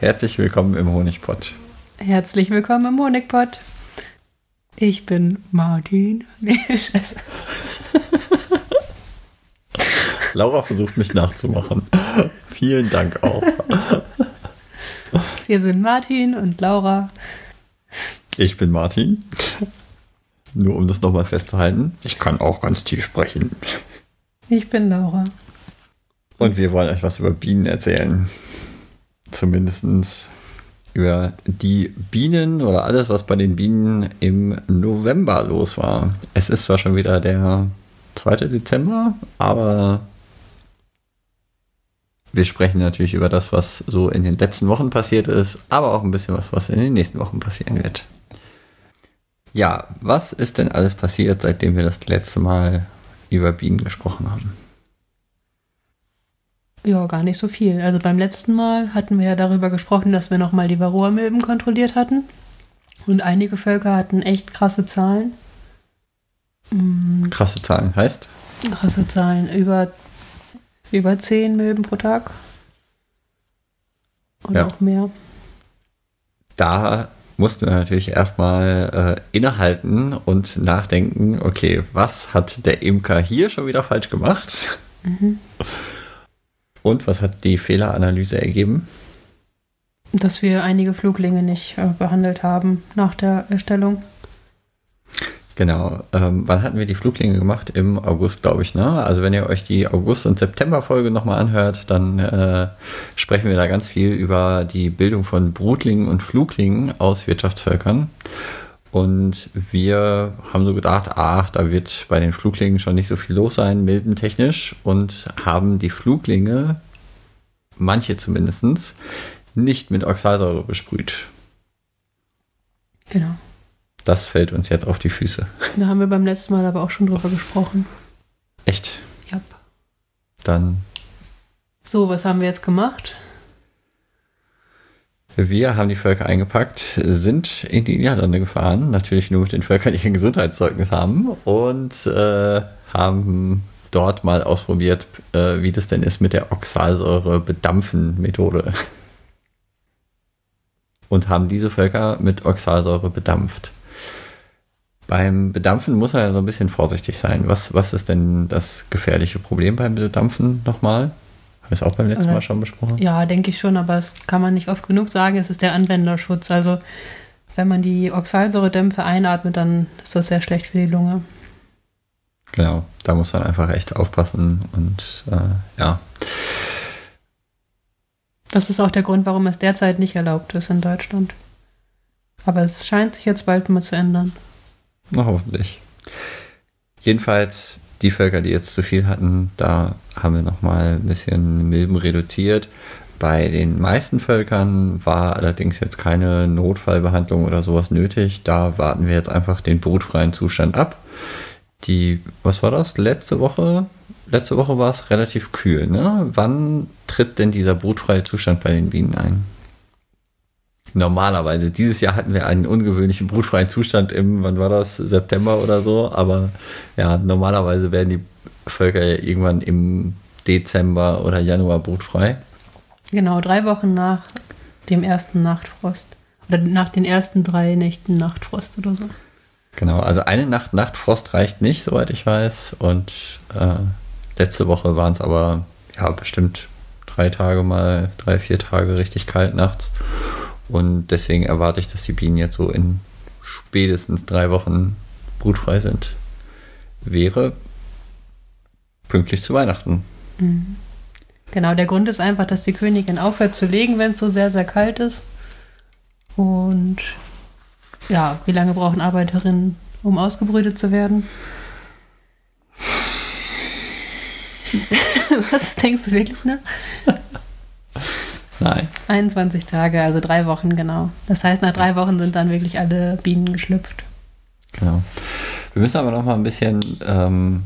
Herzlich willkommen im Honigpott. Herzlich willkommen im Honigpott. Ich bin Martin. Nee, Scheiße. Laura versucht mich nachzumachen. Vielen Dank auch. Wir sind Martin und Laura. Ich bin Martin. Nur um das nochmal festzuhalten. Ich kann auch ganz tief sprechen. Ich bin Laura. Und wir wollen euch was über Bienen erzählen. Zumindest über die Bienen oder alles, was bei den Bienen im November los war. Es ist zwar schon wieder der 2. Dezember, aber wir sprechen natürlich über das, was so in den letzten Wochen passiert ist, aber auch ein bisschen was, was in den nächsten Wochen passieren wird. Ja, was ist denn alles passiert, seitdem wir das letzte Mal über Bienen gesprochen haben? Ja, gar nicht so viel. Also beim letzten Mal hatten wir ja darüber gesprochen, dass wir nochmal die Varroa-Milben kontrolliert hatten. Und einige Völker hatten echt krasse Zahlen. Mhm. Krasse Zahlen heißt? Krasse Zahlen. Über, über 10 Milben pro Tag. Und ja. auch mehr. Da mussten wir natürlich erstmal äh, innehalten und nachdenken, okay, was hat der Imker hier schon wieder falsch gemacht? Mhm. Und was hat die Fehleranalyse ergeben? Dass wir einige Fluglinge nicht äh, behandelt haben nach der Erstellung. Genau. Ähm, wann hatten wir die Fluglinge gemacht? Im August, glaube ich. Ne? Also wenn ihr euch die August- und September-Folge nochmal anhört, dann äh, sprechen wir da ganz viel über die Bildung von Brutlingen und Fluglingen aus Wirtschaftsvölkern. Und wir haben so gedacht, ach, da wird bei den Fluglingen schon nicht so viel los sein, milbentechnisch, und haben die Fluglinge, manche zumindest, nicht mit Oxalsäure besprüht. Genau. Das fällt uns jetzt auf die Füße. Da haben wir beim letzten Mal aber auch schon drüber gesprochen. Echt? Ja. Dann. So, was haben wir jetzt gemacht? Wir haben die Völker eingepackt, sind in die Niederlande gefahren, natürlich nur mit den Völkern, die ein Gesundheitszeugnis haben und äh, haben dort mal ausprobiert, äh, wie das denn ist mit der Oxalsäure-Bedampfen-Methode. Und haben diese Völker mit Oxalsäure bedampft. Beim Bedampfen muss er ja so ein bisschen vorsichtig sein. Was, was ist denn das gefährliche Problem beim Bedampfen nochmal? Haben wir es auch beim letzten Mal schon besprochen? Ja, denke ich schon, aber es kann man nicht oft genug sagen. Es ist der Anwenderschutz. Also, wenn man die Oxalsäuredämpfe einatmet, dann ist das sehr schlecht für die Lunge. Genau, da muss man einfach echt aufpassen und äh, ja. Das ist auch der Grund, warum es derzeit nicht erlaubt ist in Deutschland. Aber es scheint sich jetzt bald mal zu ändern. Na, hoffentlich. Jedenfalls die Völker, die jetzt zu viel hatten, da haben wir nochmal ein bisschen Milben reduziert. Bei den meisten Völkern war allerdings jetzt keine Notfallbehandlung oder sowas nötig. Da warten wir jetzt einfach den brutfreien Zustand ab. Die, was war das? Letzte Woche? Letzte Woche war es relativ kühl, ne? Wann tritt denn dieser brutfreie Zustand bei den Bienen ein? Normalerweise. Dieses Jahr hatten wir einen ungewöhnlichen brutfreien Zustand im, wann war das, September oder so, aber ja, normalerweise werden die Völker ja irgendwann im Dezember oder Januar brutfrei. Genau, drei Wochen nach dem ersten Nachtfrost. Oder nach den ersten drei Nächten Nachtfrost oder so. Genau, also eine Nacht Nachtfrost reicht nicht, soweit ich weiß. Und äh, letzte Woche waren es aber ja bestimmt drei Tage mal, drei, vier Tage richtig kalt nachts. Und deswegen erwarte ich, dass die Bienen jetzt so in spätestens drei Wochen brutfrei sind. Wäre pünktlich zu Weihnachten. Mhm. Genau, der Grund ist einfach, dass die Königin aufhört zu legen, wenn es so sehr, sehr kalt ist. Und ja, wie lange brauchen Arbeiterinnen, um ausgebrütet zu werden? Was denkst du wirklich, ne? Nein. 21 Tage, also drei Wochen, genau. Das heißt, nach drei Wochen sind dann wirklich alle Bienen geschlüpft. Genau. Wir müssen aber noch mal ein bisschen, ähm,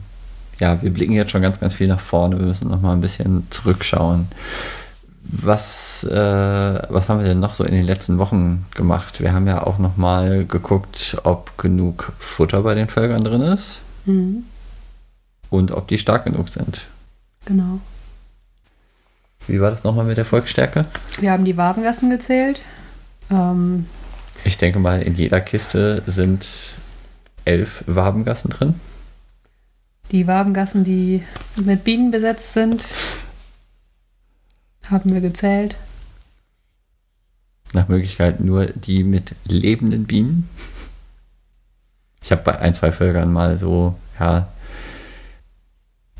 ja, wir blicken jetzt schon ganz, ganz viel nach vorne. Wir müssen noch mal ein bisschen zurückschauen. Was, äh, was haben wir denn noch so in den letzten Wochen gemacht? Wir haben ja auch noch mal geguckt, ob genug Futter bei den Völkern drin ist mhm. und ob die stark genug sind. Genau. Wie war das nochmal mit der Volksstärke? Wir haben die Wabengassen gezählt. Ähm, Ich denke mal, in jeder Kiste sind elf Wabengassen drin. die Wabengassen, die mit Bienen besetzt sind, haben wir gezählt. Nach Möglichkeit nur die mit lebenden Bienen. Ich habe bei ein, zwei Völkern mal so, ja,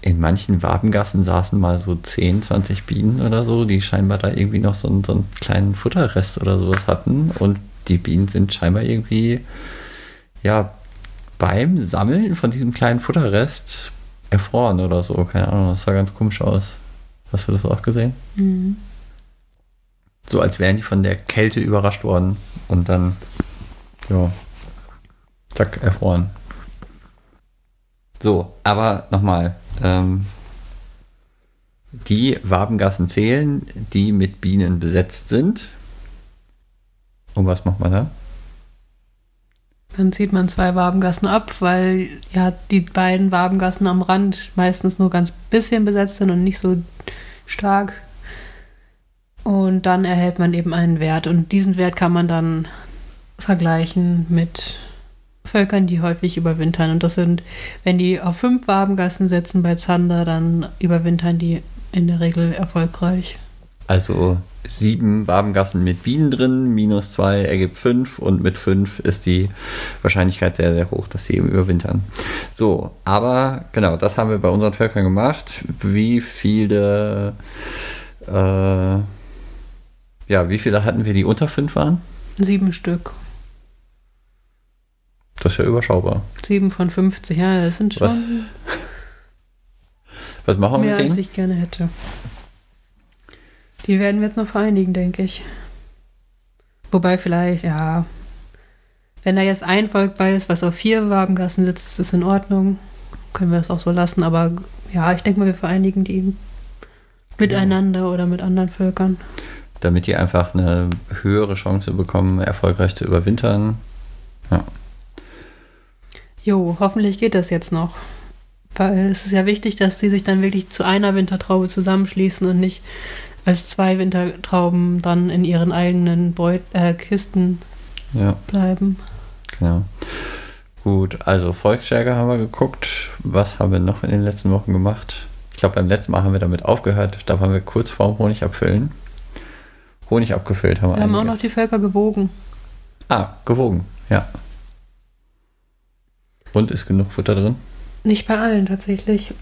in manchen Wabengassen saßen mal so 10, 20 Bienen oder so, die scheinbar da irgendwie noch so einen, so einen kleinen Futterrest oder sowas hatten. Und die Bienen sind scheinbar irgendwie, ja, beim Sammeln von diesem kleinen Futterrest erfroren oder so. Keine Ahnung, das sah ganz komisch aus. Hast du das auch gesehen? Mhm. So als wären die von der Kälte überrascht worden und dann, ja, zack, erfroren. So, aber nochmal, ähm, die Wabengassen zählen, die mit Bienen besetzt sind. Und was macht man da? Dann zieht man zwei Wabengassen ab, weil ja die beiden Wabengassen am Rand meistens nur ganz bisschen besetzt sind und nicht so stark. Und dann erhält man eben einen Wert. Und diesen Wert kann man dann vergleichen mit Völkern, die häufig überwintern. Und das sind, wenn die auf fünf Wabengassen setzen bei Zander, dann überwintern die in der Regel erfolgreich. Also sieben Wabengassen mit Bienen drin, minus zwei ergibt fünf und mit fünf ist die Wahrscheinlichkeit sehr, sehr hoch, dass sie eben überwintern. So, aber genau, das haben wir bei unseren Völkern gemacht. Wie viele, äh, ja, wie viele hatten wir, die unter fünf waren? Sieben Stück. Das ist ja überschaubar. Sieben von 50, ja, das sind schon Was, was machen wir mehr, mit als denen? ich gerne hätte. Die werden wir jetzt noch vereinigen, denke ich. Wobei vielleicht, ja, wenn da jetzt ein Volk bei ist, was auf vier Wabengassen sitzt, ist das in Ordnung. Können wir das auch so lassen. Aber ja, ich denke mal, wir vereinigen die miteinander oder mit anderen Völkern. Damit die einfach eine höhere Chance bekommen, erfolgreich zu überwintern. Jo, hoffentlich geht das jetzt noch. Weil es ist ja wichtig, dass die sich dann wirklich zu einer Wintertraube zusammenschließen und nicht als zwei Wintertrauben dann in ihren eigenen Beut äh, Kisten Ja. bleiben. Genau. Gut, also Volksstärke haben wir geguckt. Was haben wir noch in den letzten Wochen gemacht? Ich glaube, beim letzten Mal haben wir damit aufgehört. Da waren wir kurz vorm Honig abfüllen. Honig abgefüllt haben wir Wir haben auch einiges. noch die Völker gewogen. Ah, gewogen, ja. Und ist genug Futter drin? Nicht bei allen tatsächlich.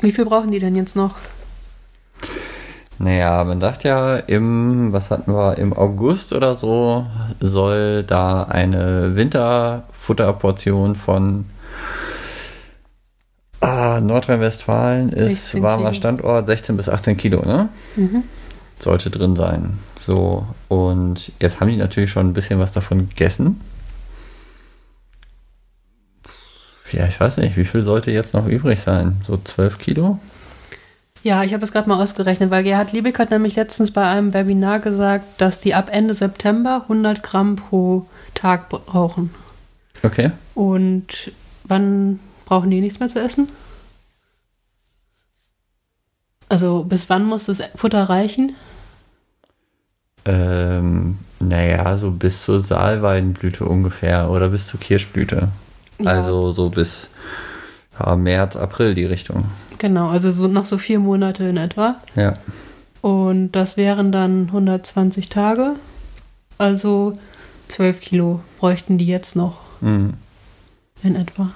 Wie viel brauchen die denn jetzt noch? Naja, man dachte ja, im, was hatten wir, im August oder so soll da eine Winterfutterportion von ah, Nordrhein-Westfalen ist 16 warmer Kilo. Standort 16 bis 18 Kilo, ne? Mhm. Sollte drin sein. So, und jetzt haben die natürlich schon ein bisschen was davon gegessen. Ja, ich weiß nicht, wie viel sollte jetzt noch übrig sein? So 12 Kilo? Ja, ich habe es gerade mal ausgerechnet, weil Gerhard Liebig hat nämlich letztens bei einem Webinar gesagt, dass die ab Ende September 100 Gramm pro Tag brauchen. Okay. Und wann brauchen die nichts mehr zu essen? Also bis wann muss das Futter reichen? Ähm, naja, so bis zur Saalweidenblüte ungefähr oder bis zur Kirschblüte. Ja. Also so bis ja, März, April die Richtung. Genau, also so noch so vier Monate in etwa. Ja. Und das wären dann 120 Tage. Also 12 Kilo bräuchten die jetzt noch Mhm. in etwa.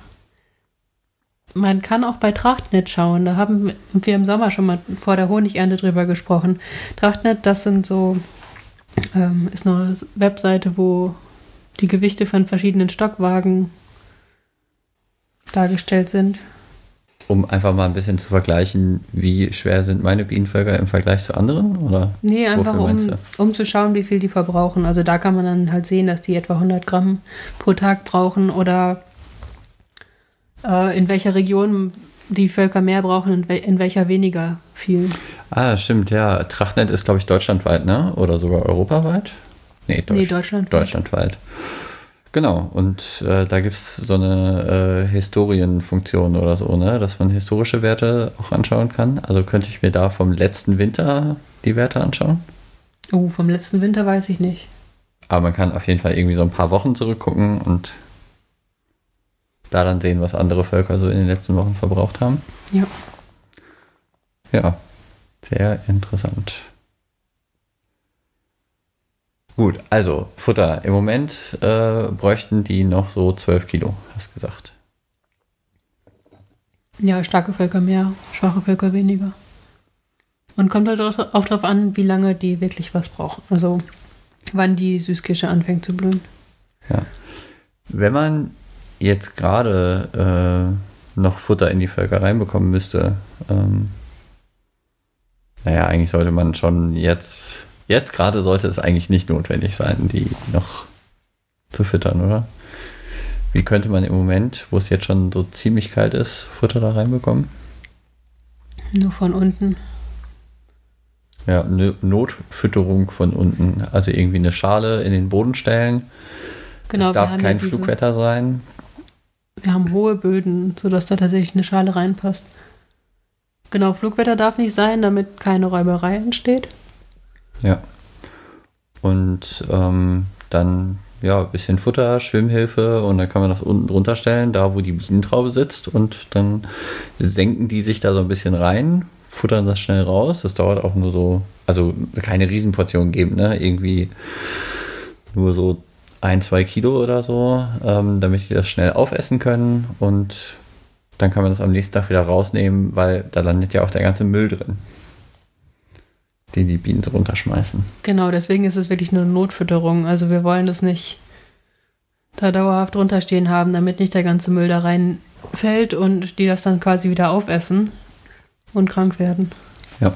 Man kann auch bei Trachtnet schauen. Da haben wir im Sommer schon mal vor der Honigernte drüber gesprochen. Trachtnet, das sind so, ähm, ist eine Webseite, wo die Gewichte von verschiedenen Stockwagen dargestellt sind. Um einfach mal ein bisschen zu vergleichen, wie schwer sind meine Bienenvölker im Vergleich zu anderen? Oder? Nee, einfach um, um zu schauen, wie viel die verbrauchen. Also da kann man dann halt sehen, dass die etwa 100 Gramm pro Tag brauchen oder äh, in welcher Region die Völker mehr brauchen und in welcher weniger viel. Ah, stimmt, ja. Trachtnet ist, glaube ich, deutschlandweit, ne? Oder sogar europaweit? Nee, Deutsch Nee, Deutschland. deutschlandweit. Genau, und äh, da gibt es so eine äh, Historienfunktion oder so, ne? dass man historische Werte auch anschauen kann. Also könnte ich mir da vom letzten Winter die Werte anschauen. Oh, vom letzten Winter weiß ich nicht. Aber man kann auf jeden Fall irgendwie so ein paar Wochen zurückgucken und da dann sehen, was andere Völker so in den letzten Wochen verbraucht haben. Ja. Ja, sehr interessant. Gut, also Futter. Im Moment äh, bräuchten die noch so 12 Kilo, hast gesagt. Ja, starke Völker mehr, schwache Völker weniger. Und kommt halt auch darauf an, wie lange die wirklich was brauchen. Also wann die Süßkirsche anfängt zu blühen. Ja. Wenn man jetzt gerade äh, noch Futter in die Völker reinbekommen müsste, ähm, naja, eigentlich sollte man schon jetzt, jetzt gerade sollte es eigentlich nicht notwendig sein, die noch zu füttern, oder? Wie könnte man im Moment, wo es jetzt schon so ziemlich kalt ist, Futter da reinbekommen? Nur von unten. Ja, eine Notfütterung von unten. Also irgendwie eine Schale in den Boden stellen. Genau, es darf kein Flugwetter sein. Wir haben hohe Böden, sodass da tatsächlich eine Schale reinpasst. Genau, Flugwetter darf nicht sein, damit keine Räuberei entsteht. Ja. Und ähm, dann ja, ein bisschen Futter, Schwimmhilfe und dann kann man das unten drunter stellen, da wo die Bienentraube sitzt und dann senken die sich da so ein bisschen rein, futtern das schnell raus. Das dauert auch nur so, also keine Riesenportion geben, ne? Irgendwie nur so ein, zwei Kilo oder so, ähm, damit die das schnell aufessen können und dann kann man das am nächsten Tag wieder rausnehmen, weil da landet ja auch der ganze Müll drin, den die Bienen so runterschmeißen. Genau, deswegen ist es wirklich nur Notfütterung. Also wir wollen das nicht da dauerhaft runterstehen haben, damit nicht der ganze Müll da reinfällt und die das dann quasi wieder aufessen und krank werden. Ja.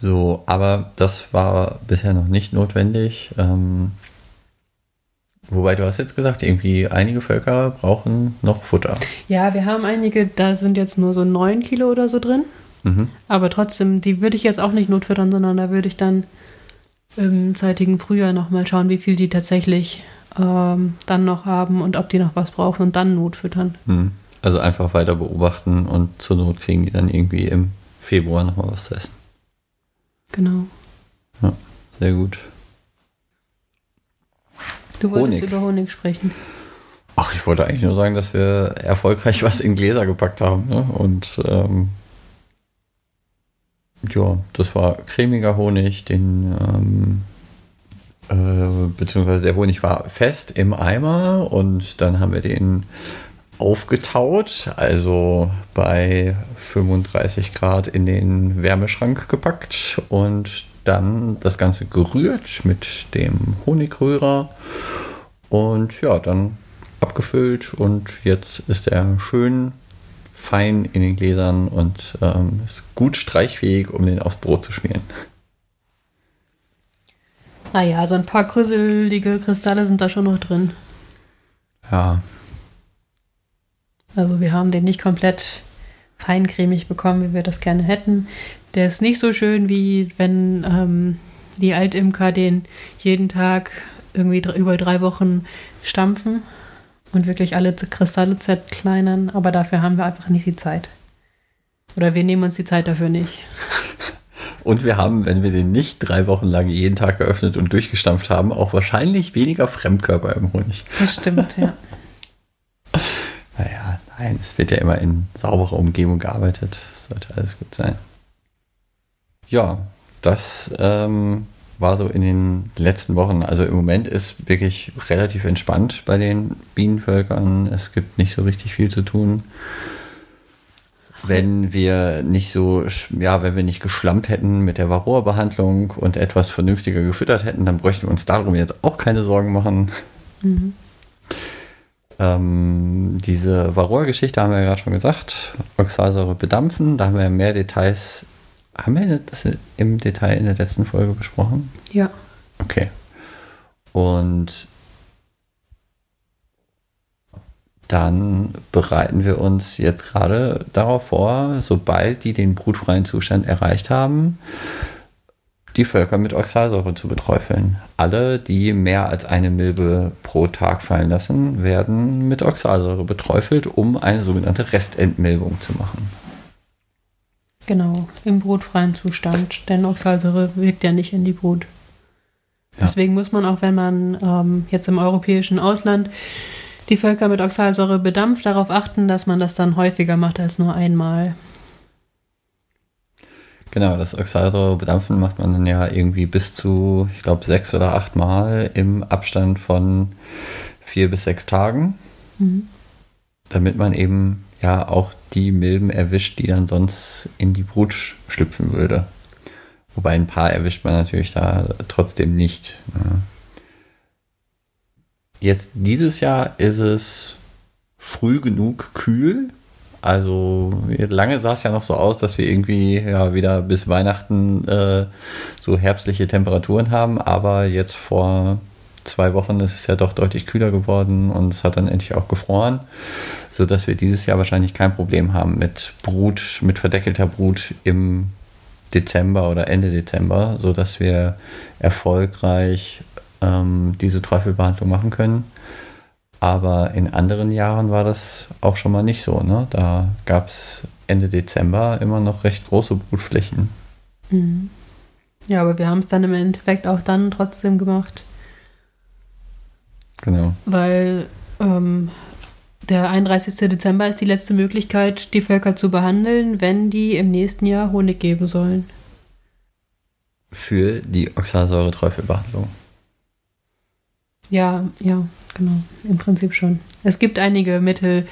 So, aber das war bisher noch nicht notwendig. Ähm, wobei du hast jetzt gesagt, irgendwie einige Völker brauchen noch Futter. Ja, wir haben einige, da sind jetzt nur so neun Kilo oder so drin. Mhm. Aber trotzdem, die würde ich jetzt auch nicht notfüttern, sondern da würde ich dann im zeitigen Frühjahr nochmal schauen, wie viel die tatsächlich ähm, dann noch haben und ob die noch was brauchen und dann notfüttern. Mhm. Also einfach weiter beobachten und zur Not kriegen die dann irgendwie im Februar nochmal was zu essen. Genau. Ja, sehr gut. Du wolltest Honig. über Honig sprechen. Ach, ich wollte eigentlich nur sagen, dass wir erfolgreich was in Gläser gepackt haben. Ne? Und ähm, ja, das war cremiger Honig, den ähm, äh, beziehungsweise der Honig war fest im Eimer und dann haben wir den aufgetaut, also bei 35 Grad in den Wärmeschrank gepackt und dann das Ganze gerührt mit dem Honigrührer und ja, dann abgefüllt und jetzt ist er schön fein in den Gläsern und ähm, ist gut streichfähig, um den aufs Brot zu schmieren. Naja, so ein paar krüselige Kristalle sind da schon noch drin. Ja, also wir haben den nicht komplett feincremig bekommen, wie wir das gerne hätten. Der ist nicht so schön, wie wenn ähm, die Altimker den jeden Tag irgendwie über drei Wochen stampfen und wirklich alle Kristalle zerkleinern. Aber dafür haben wir einfach nicht die Zeit. Oder wir nehmen uns die Zeit dafür nicht. Und wir haben, wenn wir den nicht drei Wochen lang jeden Tag geöffnet und durchgestampft haben, auch wahrscheinlich weniger Fremdkörper im Honig. Das stimmt, ja. naja, Nein, es wird ja immer in sauberer Umgebung gearbeitet. Das sollte alles gut sein. Ja, das ähm, war so in den letzten Wochen. Also im Moment ist wirklich relativ entspannt bei den Bienenvölkern. Es gibt nicht so richtig viel zu tun. Wenn wir nicht so, ja, wenn wir nicht geschlammt hätten mit der Varroa-Behandlung und etwas vernünftiger gefüttert hätten, dann bräuchten wir uns darum jetzt auch keine Sorgen machen. Mhm. Ähm, diese Varroa-Geschichte haben wir ja gerade schon gesagt. Oxalsäure bedampfen. Da haben wir mehr Details. Haben wir das im Detail in der letzten Folge besprochen? Ja. Okay. Und dann bereiten wir uns jetzt gerade darauf vor, sobald die den brutfreien Zustand erreicht haben, die Völker mit Oxalsäure zu beträufeln. Alle, die mehr als eine Milbe pro Tag fallen lassen, werden mit Oxalsäure beträufelt, um eine sogenannte Restentmilbung zu machen. Genau, im brutfreien Zustand, denn Oxalsäure wirkt ja nicht in die Brut. Ja. Deswegen muss man auch, wenn man ähm, jetzt im europäischen Ausland die Völker mit Oxalsäure bedampft, darauf achten, dass man das dann häufiger macht als nur einmal. Genau, das Oxalsäure-Bedampfen macht man dann ja irgendwie bis zu, ich glaube, sechs oder acht Mal im Abstand von vier bis sechs Tagen. Mhm. Damit man eben ja auch die Milben erwischt, die dann sonst in die Brut schlüpfen würde. Wobei ein paar erwischt man natürlich da trotzdem nicht. Ne? Jetzt dieses Jahr ist es früh genug kühl. Also lange sah es ja noch so aus, dass wir irgendwie ja wieder bis Weihnachten äh, so herbstliche Temperaturen haben. Aber jetzt vor zwei Wochen ist es ja doch deutlich kühler geworden und es hat dann endlich auch gefroren, sodass wir dieses Jahr wahrscheinlich kein Problem haben mit Brut, mit verdeckelter Brut im Dezember oder Ende Dezember, sodass wir erfolgreich ähm, diese Träufelbehandlung machen können. Aber in anderen Jahren war das auch schon mal nicht so. Ne? Da gab es Ende Dezember immer noch recht große Brutflächen. Mhm. Ja, aber wir haben es dann im Endeffekt auch dann trotzdem gemacht. Genau. Weil ähm, der 31. Dezember ist die letzte Möglichkeit, die Völker zu behandeln, wenn die im nächsten Jahr Honig geben sollen. Für die Oxalsäure-Träufelbehandlung. Ja, ja, genau. Im Prinzip schon. Es gibt einige Mittel,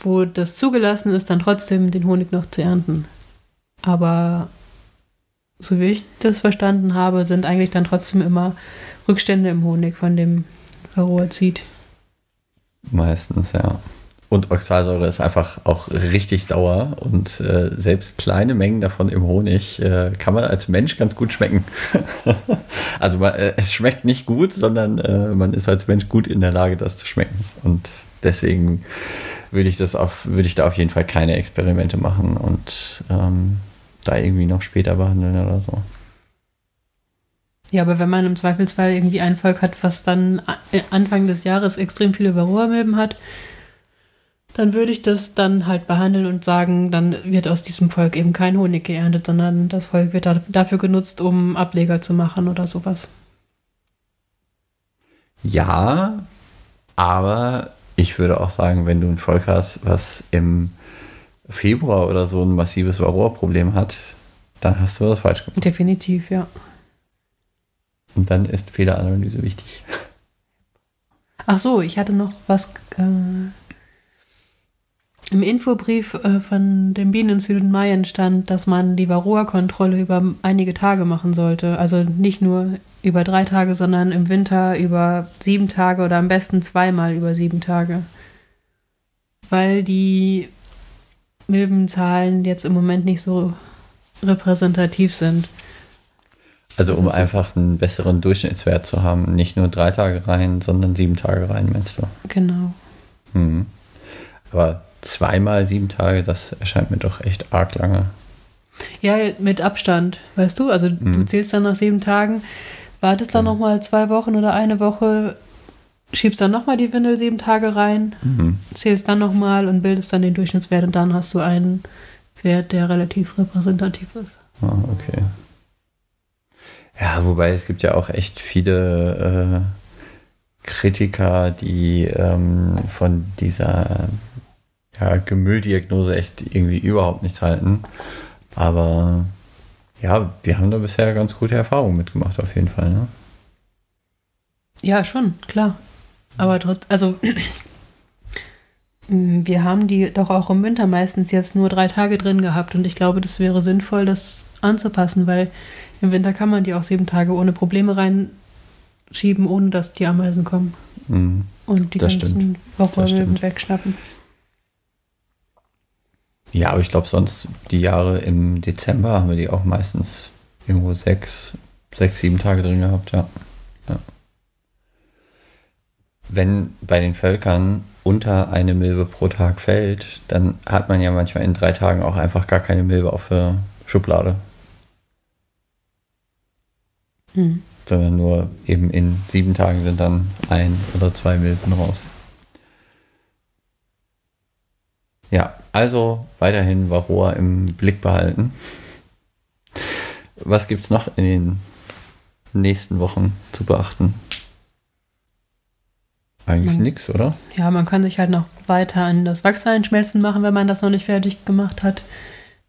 wo das zugelassen ist, dann trotzdem den Honig noch zu ernten. Aber so wie ich das verstanden habe, sind eigentlich dann trotzdem immer Rückstände im Honig von dem Varroazid. Meistens, ja. Und Oxalsäure ist einfach auch richtig sauer und äh, selbst kleine Mengen davon im Honig äh, kann man als Mensch ganz gut schmecken. also man, äh, es schmeckt nicht gut, sondern äh, man ist als Mensch gut in der Lage, das zu schmecken. Und deswegen würde ich das auf, ich da auf jeden Fall keine Experimente machen und ähm, da irgendwie noch später behandeln oder so. Ja, aber wenn man im Zweifelsfall irgendwie ein Volk hat, was dann äh, Anfang des Jahres extrem viele Varroa-Milben hat, dann würde ich das dann halt behandeln und sagen, dann wird aus diesem Volk eben kein Honig geerntet, sondern das Volk wird dafür genutzt, um Ableger zu machen oder sowas. Ja, aber ich würde auch sagen, wenn du ein Volk hast, was im Februar oder so ein massives Varroa-Problem hat, dann hast du was falsch gemacht. Definitiv, ja. Und dann ist Fehleranalyse wichtig. Ach so, ich hatte noch was. Äh im Infobrief äh, von dem Bieneninstitut Mayen stand, dass man die Varroa-Kontrolle über einige Tage machen sollte. Also nicht nur über drei Tage, sondern im Winter über sieben Tage oder am besten zweimal über sieben Tage. Weil die Milbenzahlen jetzt im Moment nicht so repräsentativ sind. Also um einfach einen besseren Durchschnittswert zu haben. Nicht nur drei Tage rein, sondern sieben Tage rein, meinst du? Genau. Hm. Aber zweimal sieben Tage, das erscheint mir doch echt arg lange. Ja, mit Abstand, weißt du? Also mhm. du zählst dann nach sieben Tagen, wartest dann mhm. nochmal zwei Wochen oder eine Woche, schiebst dann nochmal die Windel sieben Tage rein, mhm. zählst dann nochmal und bildest dann den Durchschnittswert und dann hast du einen Wert, der relativ repräsentativ ist. Ah, okay. Ja, wobei es gibt ja auch echt viele äh, Kritiker, die ähm, von dieser ja, Gemülldiagnose echt irgendwie überhaupt nichts halten. Aber ja, wir haben da bisher ganz gute Erfahrungen mitgemacht, auf jeden Fall. Ne? Ja, schon, klar. Aber trotz, also wir haben die doch auch im Winter meistens jetzt nur drei Tage drin gehabt und ich glaube, das wäre sinnvoll, das anzupassen, weil im Winter kann man die auch sieben Tage ohne Probleme reinschieben, ohne dass die Ameisen kommen. Mhm, und die ganzen Woche wegschnappen. Ja, aber ich glaube, sonst die Jahre im Dezember haben wir die auch meistens irgendwo sechs, sechs, sieben Tage drin gehabt, ja. ja. Wenn bei den Völkern unter eine Milbe pro Tag fällt, dann hat man ja manchmal in drei Tagen auch einfach gar keine Milbe auf der Schublade. Mhm. Sondern nur eben in sieben Tagen sind dann ein oder zwei Milben raus. Ja, also weiterhin Varroa im Blick behalten. Was gibt es noch in den nächsten Wochen zu beachten? Eigentlich nichts, oder? Ja, man kann sich halt noch weiter an das Wachs einschmelzen machen, wenn man das noch nicht fertig gemacht hat.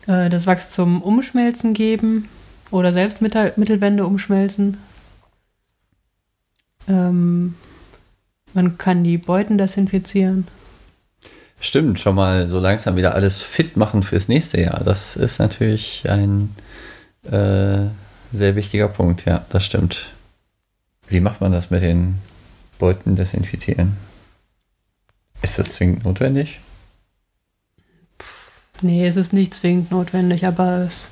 Äh, das Wachs zum Umschmelzen geben oder selbst Mittelwände umschmelzen. Ähm, man kann die Beuten desinfizieren. Stimmt, schon mal so langsam wieder alles fit machen fürs nächste Jahr. Das ist natürlich ein äh, sehr wichtiger Punkt, ja, das stimmt. Wie macht man das mit den Beuten desinfizieren? Ist das zwingend notwendig? Nee, es ist nicht zwingend notwendig, aber es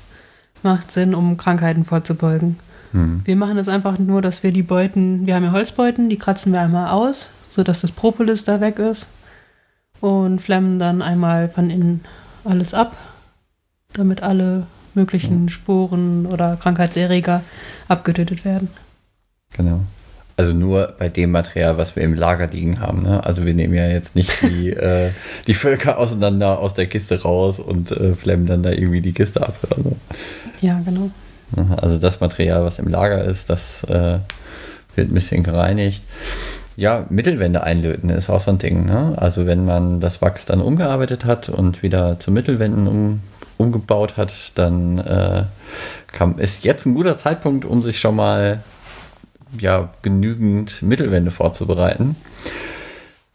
macht Sinn, um Krankheiten vorzubeugen. Hm. Wir machen das einfach nur, dass wir die Beuten, wir haben ja Holzbeuten, die kratzen wir einmal aus, sodass das Propolis da weg ist und flammen dann einmal von innen alles ab, damit alle möglichen Sporen oder Krankheitserreger abgetötet werden. Genau. Also nur bei dem Material, was wir im Lager liegen haben. Ne? Also wir nehmen ja jetzt nicht die, äh, die Völker auseinander aus der Kiste raus und äh, flammen dann da irgendwie die Kiste ab oder so. Ja, genau. Also das Material, was im Lager ist, das äh, wird ein bisschen gereinigt. Ja, Mittelwände einlöten ist auch so ein Ding. Ne? Also wenn man das Wachs dann umgearbeitet hat und wieder zu Mittelwänden um, umgebaut hat, dann äh, kann, ist jetzt ein guter Zeitpunkt, um sich schon mal ja, genügend Mittelwände vorzubereiten.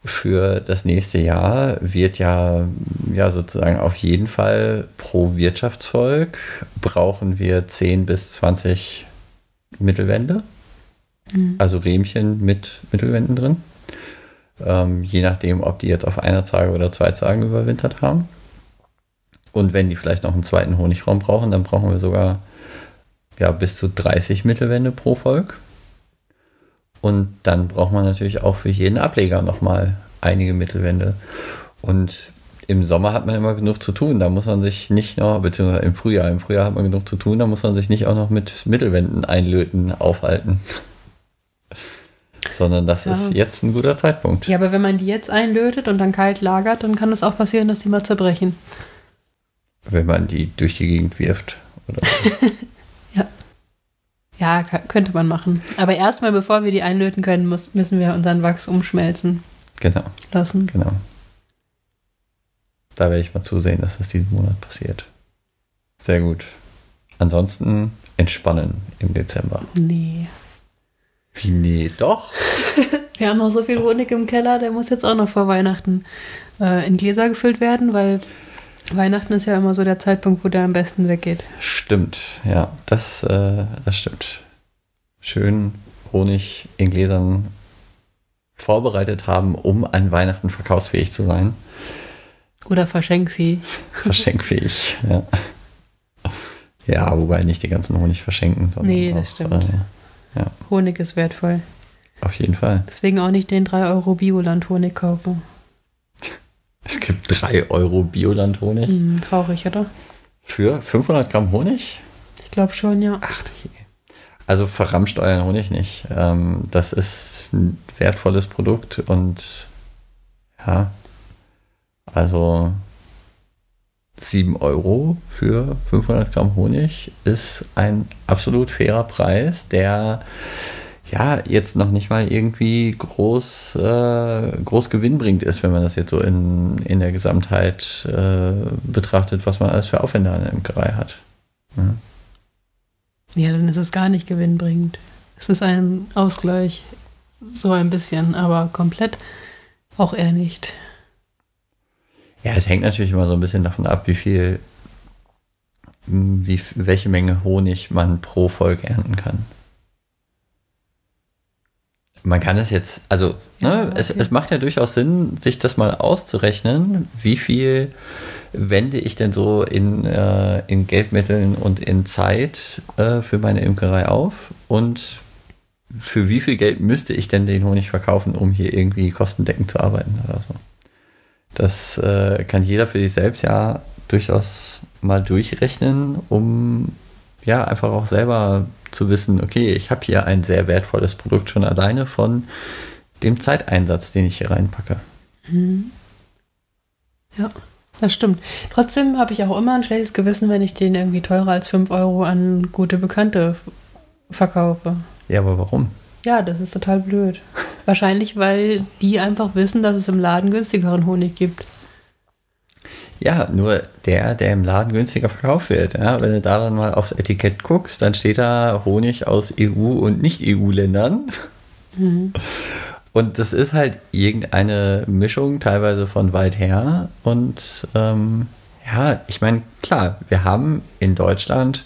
Für das nächste Jahr wird ja, ja sozusagen auf jeden Fall pro Wirtschaftsvolk brauchen wir 10 bis 20 Mittelwände. Mhm. Also Rähmchen mit Mittelwänden drin. Ähm, je nachdem, ob die jetzt auf einer Tage oder zwei Tagen überwintert haben. Und wenn die vielleicht noch einen zweiten Honigraum brauchen, dann brauchen wir sogar ja, bis zu 30 Mittelwände pro Volk. Und dann braucht man natürlich auch für jeden Ableger nochmal einige Mittelwände. Und im Sommer hat man immer genug zu tun. Da muss man sich nicht noch, beziehungsweise im Frühjahr, im Frühjahr hat man genug zu tun, da muss man sich nicht auch noch mit Mittelwänden einlöten aufhalten. Sondern das ja. ist jetzt ein guter Zeitpunkt. Ja, aber wenn man die jetzt einlötet und dann kalt lagert, dann kann es auch passieren, dass die mal zerbrechen. Wenn man die durch die Gegend wirft. Oder. Ja, könnte man machen. Aber erstmal, bevor wir die einlöten können, muss, müssen wir unseren Wachs umschmelzen. Genau. Lassen. Genau. Da werde ich mal zusehen, dass das diesen Monat passiert. Sehr gut. Ansonsten entspannen im Dezember. Nee. Wie nee, doch? wir haben noch so viel Honig im Keller, der muss jetzt auch noch vor Weihnachten äh, in Gläser gefüllt werden, weil Weihnachten ist ja immer so der Zeitpunkt, wo der am besten weggeht. Stimmt, ja, das, äh, das stimmt. Schön Honig in Gläsern vorbereitet haben, um an Weihnachten verkaufsfähig zu sein. Oder verschenkfähig. Verschenkfähig, ja. Ja, wobei nicht die ganzen Honig verschenken. Sondern nee, das auch, stimmt. Äh, ja. Honig ist wertvoll. Auf jeden Fall. Deswegen auch nicht den 3 Euro Bioland-Honig kaufen. Es gibt 3 Euro Bioland-Honig. Hm, traurig, oder? Für 500 Gramm Honig? Ich glaube schon, ja. Ach du je. Also verramscht euren Honig nicht. Ähm, das ist ein wertvolles Produkt und ja, also 7 Euro für 500 Gramm Honig ist ein absolut fairer Preis, der ja, jetzt noch nicht mal irgendwie groß, äh, groß gewinnbringend ist, wenn man das jetzt so in, in der Gesamtheit äh, betrachtet, was man alles für Aufwände an der Imkerei hat. Ja. ja, dann ist es gar nicht gewinnbringend. Es ist ein Ausgleich, so ein bisschen, aber komplett auch eher nicht. Ja, es hängt natürlich immer so ein bisschen davon ab, wie viel, wie, welche Menge Honig man pro Volk ernten kann man kann es jetzt, also ne, okay. es, es macht ja durchaus Sinn, sich das mal auszurechnen, wie viel wende ich denn so in, äh, in Geldmitteln und in Zeit äh, für meine Imkerei auf und für wie viel Geld müsste ich denn den Honig verkaufen, um hier irgendwie kostendeckend zu arbeiten oder so. Das äh, kann jeder für sich selbst ja durchaus mal durchrechnen, um ja, einfach auch selber zu wissen, okay, ich habe hier ein sehr wertvolles Produkt schon alleine von dem Zeiteinsatz, den ich hier reinpacke. Mhm. Ja, das stimmt. Trotzdem habe ich auch immer ein schlechtes Gewissen, wenn ich den irgendwie teurer als 5 Euro an gute Bekannte verkaufe. Ja, aber warum? Ja, das ist total blöd. Wahrscheinlich, weil die einfach wissen, dass es im Laden günstigeren Honig gibt. Ja, nur der, der im Laden günstiger verkauft wird. Ja, wenn du da dann mal aufs Etikett guckst, dann steht da Honig aus EU und Nicht-EU-Ländern. Mhm. Und das ist halt irgendeine Mischung, teilweise von weit her. Und ähm, ja, ich meine, klar, wir haben in Deutschland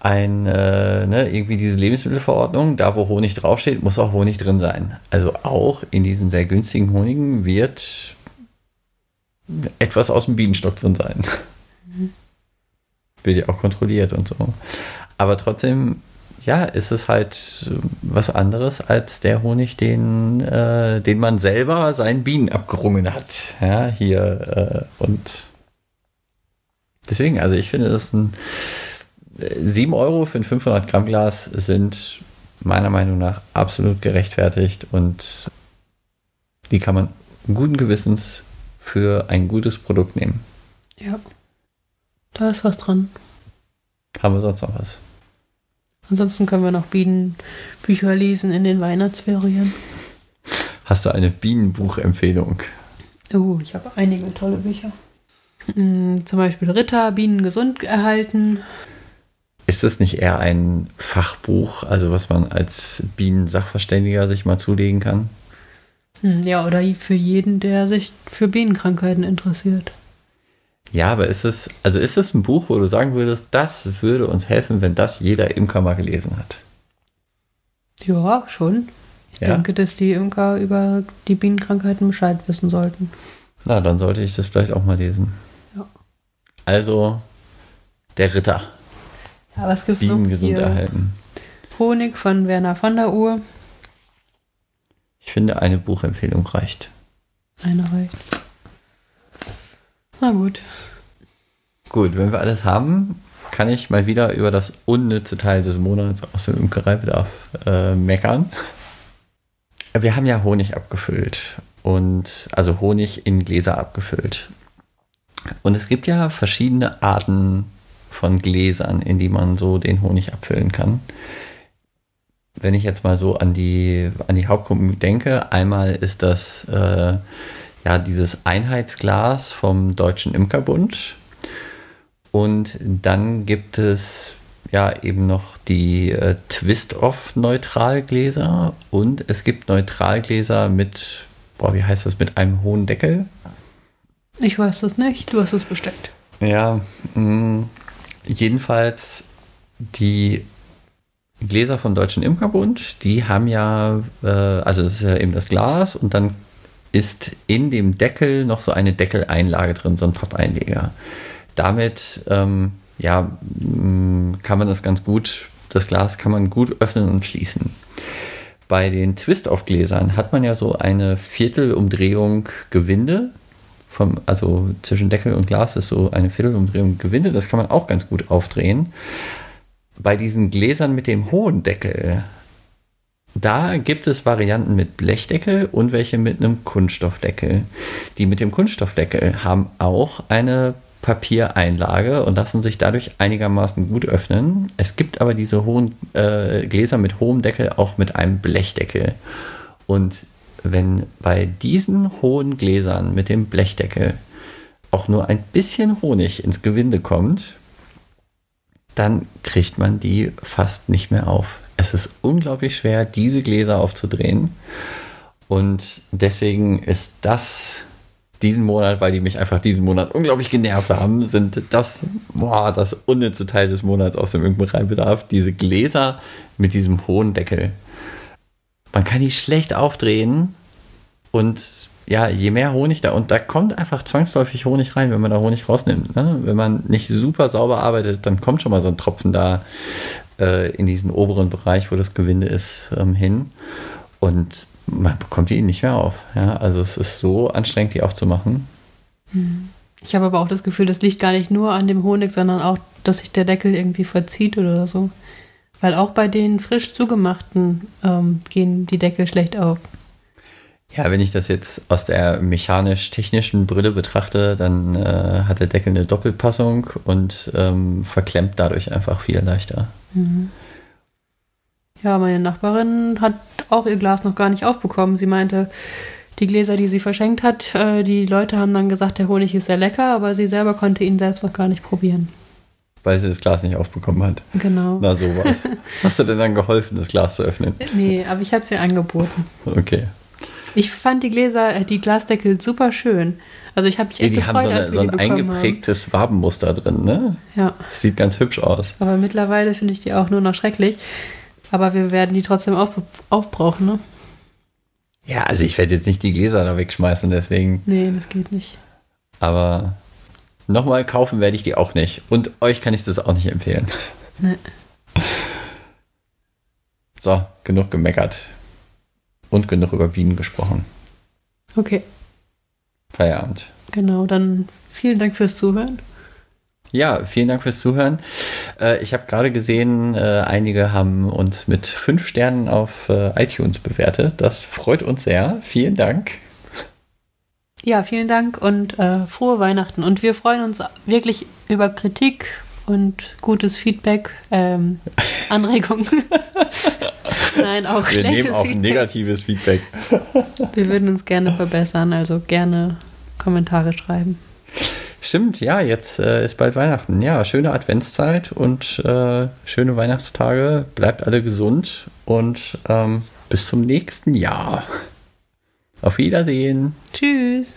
ein, äh, ne, irgendwie diese Lebensmittelverordnung, da wo Honig draufsteht, muss auch Honig drin sein. Also auch in diesen sehr günstigen Honigen wird etwas aus dem Bienenstock drin sein. Mhm. Wird ja auch kontrolliert und so. Aber trotzdem ja, ist es halt was anderes als der Honig, den, äh, den man selber seinen Bienen abgerungen hat. Ja, hier äh, und deswegen, also ich finde, das ist ein 7 Euro für ein 500 Gramm Glas sind meiner Meinung nach absolut gerechtfertigt und die kann man guten Gewissens für ein gutes Produkt nehmen. Ja, da ist was dran. Haben wir sonst noch was? Ansonsten können wir noch Bienenbücher lesen in den Weihnachtsferien. Hast du eine Bienenbuchempfehlung? Oh, ich habe einige tolle Bücher. Hm, zum Beispiel Ritter, Bienen gesund erhalten. Ist das nicht eher ein Fachbuch, also was man als Bienensachverständiger sich mal zulegen kann? Hm, ja, oder für jeden, der sich für Bienenkrankheiten interessiert. Ja, aber ist es, also ist es ein Buch, wo du sagen würdest, das würde uns helfen, wenn das jeder Imker mal gelesen hat? Ja, schon. Ich ja? denke, dass die Imker über die Bienenkrankheiten Bescheid wissen sollten. Na, dann sollte ich das vielleicht auch mal lesen. Ja. Also, der Ritter. Ja, was gibt's Bienen noch gesund hier? erhalten. Honig von Werner von der Uhr. Ich finde, eine Buchempfehlung reicht. Eine reicht. Na gut. Gut, wenn wir alles haben, kann ich mal wieder über das unnütze Teil des Monats aus dem Imkereibedarf äh, meckern. Wir haben ja Honig abgefüllt und also Honig in Gläser abgefüllt. Und es gibt ja verschiedene Arten von Gläsern, in die man so den Honig abfüllen kann. Wenn ich jetzt mal so an die, an die Hauptgruppen denke, einmal ist das äh, ja dieses Einheitsglas vom Deutschen Imkerbund. Und dann gibt es ja eben noch die äh, Twist-Off-Neutralgläser und es gibt Neutralgläser mit, boah, wie heißt das, mit einem hohen Deckel? Ich weiß das nicht, du hast es bestellt. Ja, mh, mm, jedenfalls die Gläser vom Deutschen Imkerbund, die haben ja, äh, also das ist ja eben das Glas und dann ist in dem Deckel noch so eine Deckeleinlage drin, so ein Pappeinleger. Damit ähm, ja, mm, kann man das ganz gut, das Glas kann man gut öffnen und schließen. Bei den Twist-Off-Gläsern hat man ja so eine Viertelumdrehung Gewinde. Vom, also zwischen Deckel und Glas ist so eine Viertelumdrehung Gewinde. Das kann man auch ganz gut aufdrehen. Bei diesen Gläsern mit dem hohen Deckel da gibt es Varianten mit Blechdeckel und welche mit einem Kunststoffdeckel. Die mit dem Kunststoffdeckel haben auch eine Papiereinlage und lassen sich dadurch einigermaßen gut öffnen. Es gibt aber diese hohen äh, Gläser mit hohem Deckel auch mit einem Blechdeckel. Und wenn bei diesen hohen Gläsern mit dem Blechdeckel auch nur ein bisschen Honig ins Gewinde kommt, dann kriegt man die fast nicht mehr auf es ist unglaublich schwer, diese Gläser aufzudrehen. Und deswegen ist das diesen Monat, weil die mich einfach diesen Monat unglaublich genervt haben, sind das, boah, das unnütze Teil des Monats aus dem Irgendwo-Bedarf, diese Gläser mit diesem hohen Deckel. Man kann die schlecht aufdrehen und ja, je mehr Honig da, und da kommt einfach zwangsläufig Honig rein, wenn man da Honig rausnimmt. Ne? Wenn man nicht super sauber arbeitet, dann kommt schon mal so ein Tropfen da äh, in diesen oberen Bereich, wo das Gewinde ist, ähm, hin. Und man bekommt die nicht mehr auf. Ja? Also es ist so anstrengend, die aufzumachen. Hm. Ich habe aber auch das Gefühl, das liegt gar nicht nur an dem Honig, sondern auch, dass sich der Deckel irgendwie verzieht oder so. Weil auch bei den frisch zugemachten ähm, gehen die Deckel schlecht auf. Ja, wenn ich das jetzt aus der mechanisch-technischen Brille betrachte, dann äh, hat der Deckel eine Doppelpassung und ähm, verklemmt dadurch einfach viel leichter. Mhm. Ja, meine Nachbarin hat auch ihr Glas noch gar nicht aufbekommen. Sie meinte, die Gläser, die sie verschenkt hat, äh, die Leute haben dann gesagt, der Honig ist sehr lecker, aber sie selber konnte ihn selbst noch gar nicht probieren. Weil sie das Glas nicht aufbekommen hat. Genau. Na sowas. Hast du denn dann geholfen, das Glas zu öffnen? Nee, aber ich habe es ihr angeboten. Okay. Ich fand die Gläser, äh, die Glasdeckel super schön. Also ich habe mich echt ja, die gefreut, haben so, eine, so ein eingeprägtes haben. Wabenmuster drin, ne? Ja. Das sieht ganz hübsch aus. Aber mittlerweile finde ich die auch nur noch schrecklich. Aber wir werden die trotzdem auf, aufbrauchen, ne? Ja, also ich werde jetzt nicht die Gläser da wegschmeißen, deswegen. Nee, das geht nicht. Aber nochmal kaufen werde ich die auch nicht. Und euch kann ich das auch nicht empfehlen. Nee. So, genug gemeckert. Und genug über Bienen gesprochen. Okay. Feierabend. Genau, dann vielen Dank fürs Zuhören. Ja, vielen Dank fürs Zuhören. Äh, ich habe gerade gesehen, äh, einige haben uns mit fünf Sternen auf äh, iTunes bewertet. Das freut uns sehr. Vielen Dank. Ja, vielen Dank und äh, frohe Weihnachten. Und wir freuen uns wirklich über Kritik und gutes Feedback, ähm, Anregungen. Nein, auch wir schlechtes nehmen auch Feedback. negatives Feedback. wir würden uns gerne verbessern, also gerne Kommentare schreiben. Stimmt, ja, jetzt äh, ist bald Weihnachten. Ja, schöne Adventszeit und äh, schöne Weihnachtstage. Bleibt alle gesund und ähm, bis zum nächsten Jahr. Auf Wiedersehen. Tschüss.